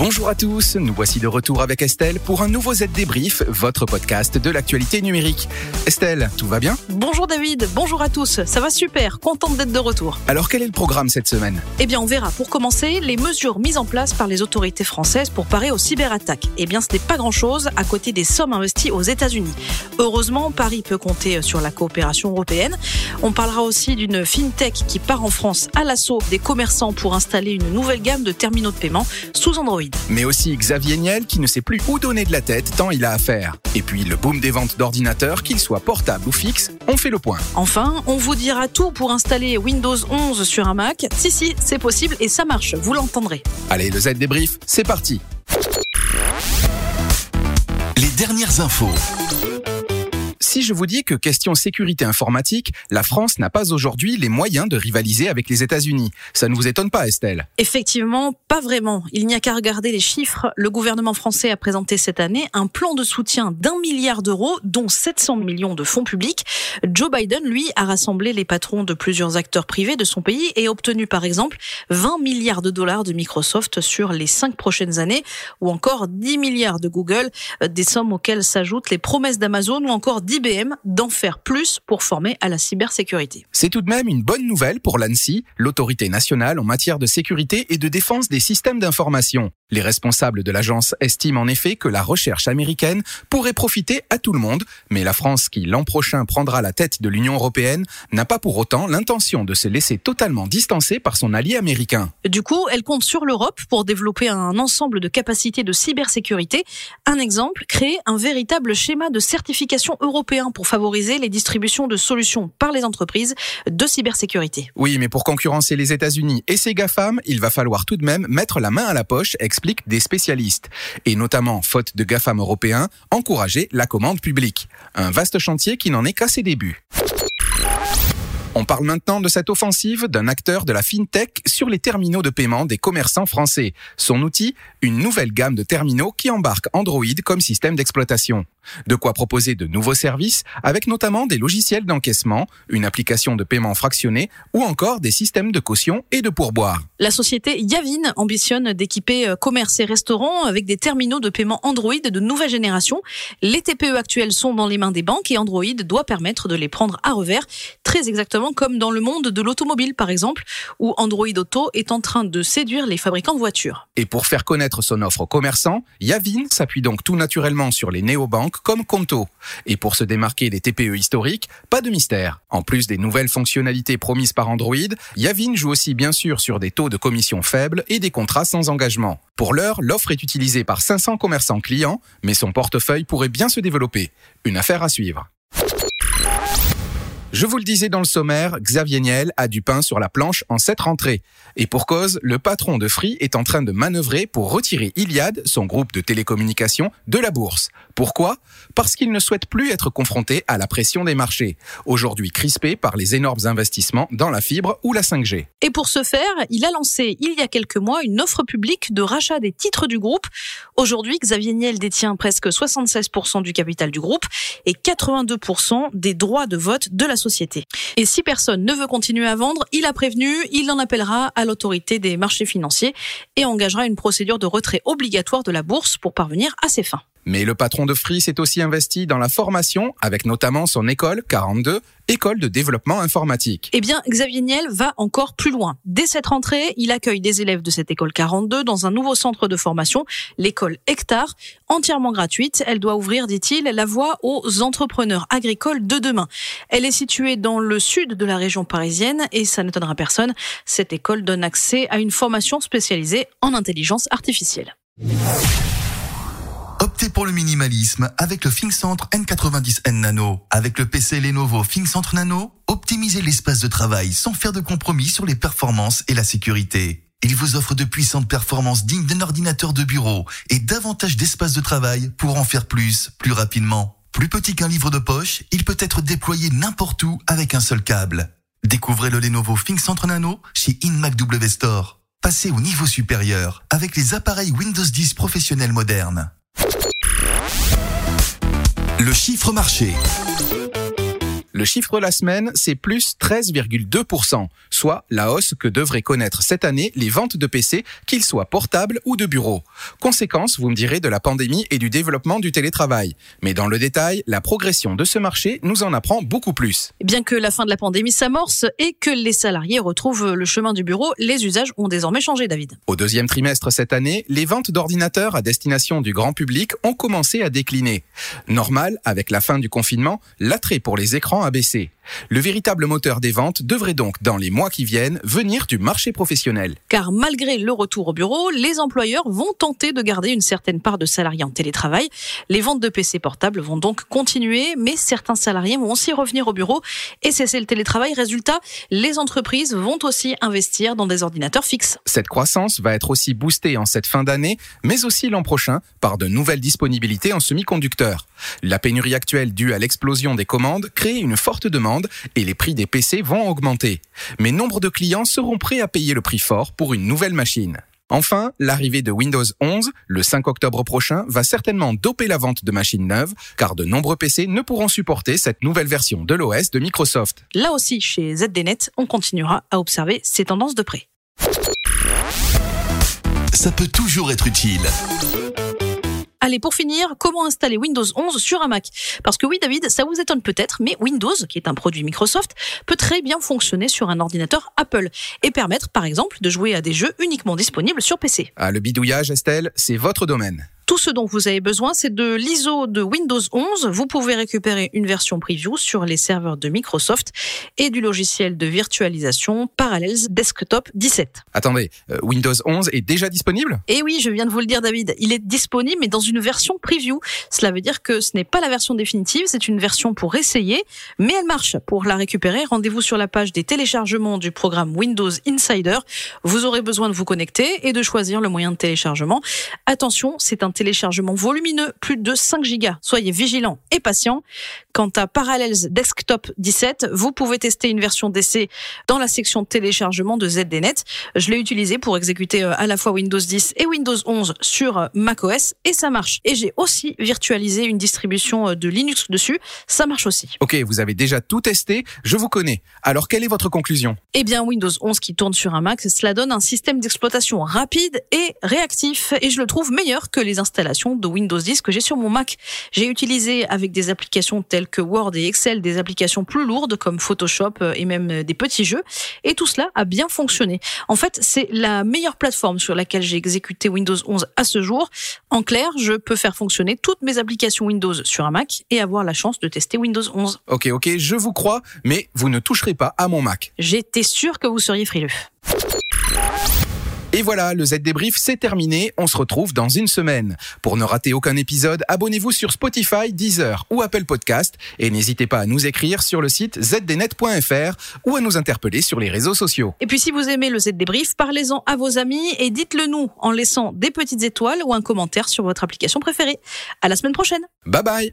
Bonjour à tous, nous voici de retour avec Estelle pour un nouveau Z Débrief, votre podcast de l'actualité numérique. Estelle, tout va bien? Bonjour David, bonjour à tous, ça va super, contente d'être de retour. Alors quel est le programme cette semaine? Eh bien on verra pour commencer les mesures mises en place par les autorités françaises pour parer aux cyberattaques. Eh bien ce n'est pas grand-chose à côté des sommes investies aux États-Unis. Heureusement, Paris peut compter sur la coopération européenne. On parlera aussi d'une fintech qui part en France à l'assaut des commerçants pour installer une nouvelle gamme de terminaux de paiement sous Android. Mais aussi Xavier Niel qui ne sait plus où donner de la tête tant il a à faire. Et puis le boom des ventes d'ordinateurs, qu'ils soient portables ou fixes, on fait le point. Enfin, on vous dira tout pour installer Windows 11 sur un Mac. Si, si, c'est possible et ça marche, vous l'entendrez. Allez, le Z débrief, c'est parti. Les dernières infos. Si je vous dis que question sécurité informatique, la France n'a pas aujourd'hui les moyens de rivaliser avec les États-Unis, ça ne vous étonne pas Estelle? Effectivement, pas vraiment. Il n'y a qu'à regarder les chiffres. Le gouvernement français a présenté cette année un plan de soutien d'un milliard d'euros, dont 700 millions de fonds publics. Joe Biden, lui, a rassemblé les patrons de plusieurs acteurs privés de son pays et obtenu par exemple 20 milliards de dollars de Microsoft sur les cinq prochaines années, ou encore 10 milliards de Google, des sommes auxquelles s'ajoutent les promesses d'Amazon ou encore 10 IBM d'en faire plus pour former à la cybersécurité. C'est tout de même une bonne nouvelle pour l'ANSI, l'autorité nationale en matière de sécurité et de défense des systèmes d'information. Les responsables de l'agence estiment en effet que la recherche américaine pourrait profiter à tout le monde, mais la France, qui l'an prochain prendra la tête de l'Union européenne, n'a pas pour autant l'intention de se laisser totalement distancer par son allié américain. Du coup, elle compte sur l'Europe pour développer un ensemble de capacités de cybersécurité. Un exemple, créer un véritable schéma de certification européen pour favoriser les distributions de solutions par les entreprises de cybersécurité. Oui, mais pour concurrencer les États-Unis et ses GAFAM, il va falloir tout de même mettre la main à la poche, expliquent des spécialistes. Et notamment, faute de GAFAM européens, encourager la commande publique. Un vaste chantier qui n'en est qu'à ses débuts. On parle maintenant de cette offensive d'un acteur de la fintech sur les terminaux de paiement des commerçants français. Son outil, une nouvelle gamme de terminaux qui embarque Android comme système d'exploitation. De quoi proposer de nouveaux services avec notamment des logiciels d'encaissement, une application de paiement fractionné ou encore des systèmes de caution et de pourboire. La société Yavin ambitionne d'équiper euh, commerces et restaurants avec des terminaux de paiement Android de nouvelle génération. Les TPE actuels sont dans les mains des banques et Android doit permettre de les prendre à revers, très exactement comme dans le monde de l'automobile par exemple, où Android Auto est en train de séduire les fabricants de voitures. Et pour faire connaître son offre aux commerçants, Yavin s'appuie donc tout naturellement sur les néobanques comme Conto. Et pour se démarquer des TPE historiques, pas de mystère. En plus des nouvelles fonctionnalités promises par Android, Yavin joue aussi bien sûr sur des taux de commission faibles et des contrats sans engagement. Pour l'heure, l'offre est utilisée par 500 commerçants clients, mais son portefeuille pourrait bien se développer. Une affaire à suivre. Je vous le disais dans le sommaire, Xavier Niel a du pain sur la planche en cette rentrée. Et pour cause, le patron de Free est en train de manœuvrer pour retirer Iliad, son groupe de télécommunications, de la bourse. Pourquoi? Parce qu'il ne souhaite plus être confronté à la pression des marchés, aujourd'hui crispé par les énormes investissements dans la fibre ou la 5G. Et pour ce faire, il a lancé il y a quelques mois une offre publique de rachat des titres du groupe. Aujourd'hui, Xavier Niel détient presque 76% du capital du groupe et 82% des droits de vote de la Et si personne ne veut continuer à vendre, il a prévenu, il en appellera à l'autorité des marchés financiers et engagera une procédure de retrait obligatoire de la bourse pour parvenir à ses fins. Mais le patron de Free s'est aussi investi dans la formation, avec notamment son école 42, école de développement informatique. Eh bien, Xavier Niel va encore plus loin. Dès cette rentrée, il accueille des élèves de cette école 42 dans un nouveau centre de formation, l'école Hectare, entièrement gratuite. Elle doit ouvrir, dit-il, la voie aux entrepreneurs agricoles de demain. Elle est située dans le sud de la région parisienne et ça n'étonnera personne. Cette école donne accès à une formation spécialisée en intelligence artificielle. Optez pour le minimalisme avec le ThinkCentre N90N Nano. Avec le PC Lenovo ThinkCentre Nano, optimisez l'espace de travail sans faire de compromis sur les performances et la sécurité. Il vous offre de puissantes performances dignes d'un ordinateur de bureau et davantage d'espace de travail pour en faire plus, plus rapidement. Plus petit qu'un livre de poche, il peut être déployé n'importe où avec un seul câble. Découvrez le Lenovo ThinkCentre Nano chez InMac W Store. Passez au niveau supérieur avec les appareils Windows 10 professionnels modernes. Le chiffre marché. Le chiffre de la semaine, c'est plus 13,2%, soit la hausse que devraient connaître cette année les ventes de PC, qu'ils soient portables ou de bureau. Conséquence, vous me direz, de la pandémie et du développement du télétravail. Mais dans le détail, la progression de ce marché nous en apprend beaucoup plus. Bien que la fin de la pandémie s'amorce et que les salariés retrouvent le chemin du bureau, les usages ont désormais changé, David. Au deuxième trimestre cette année, les ventes d'ordinateurs à destination du grand public ont commencé à décliner. Normal, avec la fin du confinement, l'attrait pour les écrans a baissé. Le véritable moteur des ventes devrait donc, dans les mois qui viennent, venir du marché professionnel. Car malgré le retour au bureau, les employeurs vont tenter de garder une certaine part de salariés en télétravail. Les ventes de PC portables vont donc continuer, mais certains salariés vont aussi revenir au bureau et cesser le télétravail. Résultat, les entreprises vont aussi investir dans des ordinateurs fixes. Cette croissance va être aussi boostée en cette fin d'année, mais aussi l'an prochain par de nouvelles disponibilités en semi-conducteurs. La pénurie actuelle due à l'explosion des commandes crée une forte demande et les prix des PC vont augmenter. Mais nombre de clients seront prêts à payer le prix fort pour une nouvelle machine. Enfin, l'arrivée de Windows 11, le 5 octobre prochain, va certainement doper la vente de machines neuves, car de nombreux PC ne pourront supporter cette nouvelle version de l'OS de Microsoft. Là aussi, chez ZDNet, on continuera à observer ces tendances de près. Ça peut toujours être utile. Allez, pour finir, comment installer Windows 11 sur un Mac? Parce que oui, David, ça vous étonne peut-être, mais Windows, qui est un produit Microsoft, peut très bien fonctionner sur un ordinateur Apple et permettre, par exemple, de jouer à des jeux uniquement disponibles sur PC. Ah, le bidouillage, Estelle, c'est votre domaine. Tout ce dont vous avez besoin, c'est de l'ISO de Windows 11. Vous pouvez récupérer une version preview sur les serveurs de Microsoft et du logiciel de virtualisation Parallels Desktop 17. Attendez, euh, Windows 11 est déjà disponible? Et oui, je viens de vous le dire, David. Il est disponible, mais dans une version preview. Cela veut dire que ce n'est pas la version définitive, c'est une version pour essayer, mais elle marche. Pour la récupérer, rendez-vous sur la page des téléchargements du programme Windows Insider. Vous aurez besoin de vous connecter et de choisir le moyen de téléchargement. Attention, c'est un téléchargement volumineux, plus de 5 gigas. Soyez vigilants et patients. Quant à Parallels Desktop 17, vous pouvez tester une version d'essai dans la section téléchargement de ZDNet. Je l'ai utilisé pour exécuter euh, à la fois Windows 10 et Windows 11 sur euh, macOS et ça marche. Et j'ai aussi virtualisé une distribution euh, de Linux dessus. Ça marche aussi. Ok, vous avez déjà tout testé, je vous connais. Alors quelle est votre conclusion? Eh bien, Windows 11 qui tourne sur un Mac, cela donne un système d'exploitation rapide et réactif. Et je le trouve meilleur que les de Windows 10 que j'ai sur mon Mac. J'ai utilisé avec des applications telles que Word et Excel des applications plus lourdes comme Photoshop euh, et même euh, des petits jeux et tout cela a bien fonctionné. En fait, c'est la meilleure plateforme sur laquelle j'ai exécuté Windows 11 à ce jour. En clair, je peux faire fonctionner toutes mes applications Windows sur un Mac et avoir la chance de tester Windows 11. Ok, ok, je vous crois, mais vous ne toucherez pas à mon Mac. J'étais sûr que vous seriez frileux. Et voilà, le Z débrief, c'est terminé. On se retrouve dans une semaine. Pour ne rater aucun épisode, abonnez-vous sur Spotify, Deezer ou Apple Podcast et n'hésitez pas à nous écrire sur le site zdnet.fr ou à nous interpeller sur les réseaux sociaux. Et puis si vous aimez le Z débrief, parlez-en à vos amis et dites-le nous en laissant des petites étoiles ou un commentaire sur votre application préférée. À la semaine prochaine. Bye bye.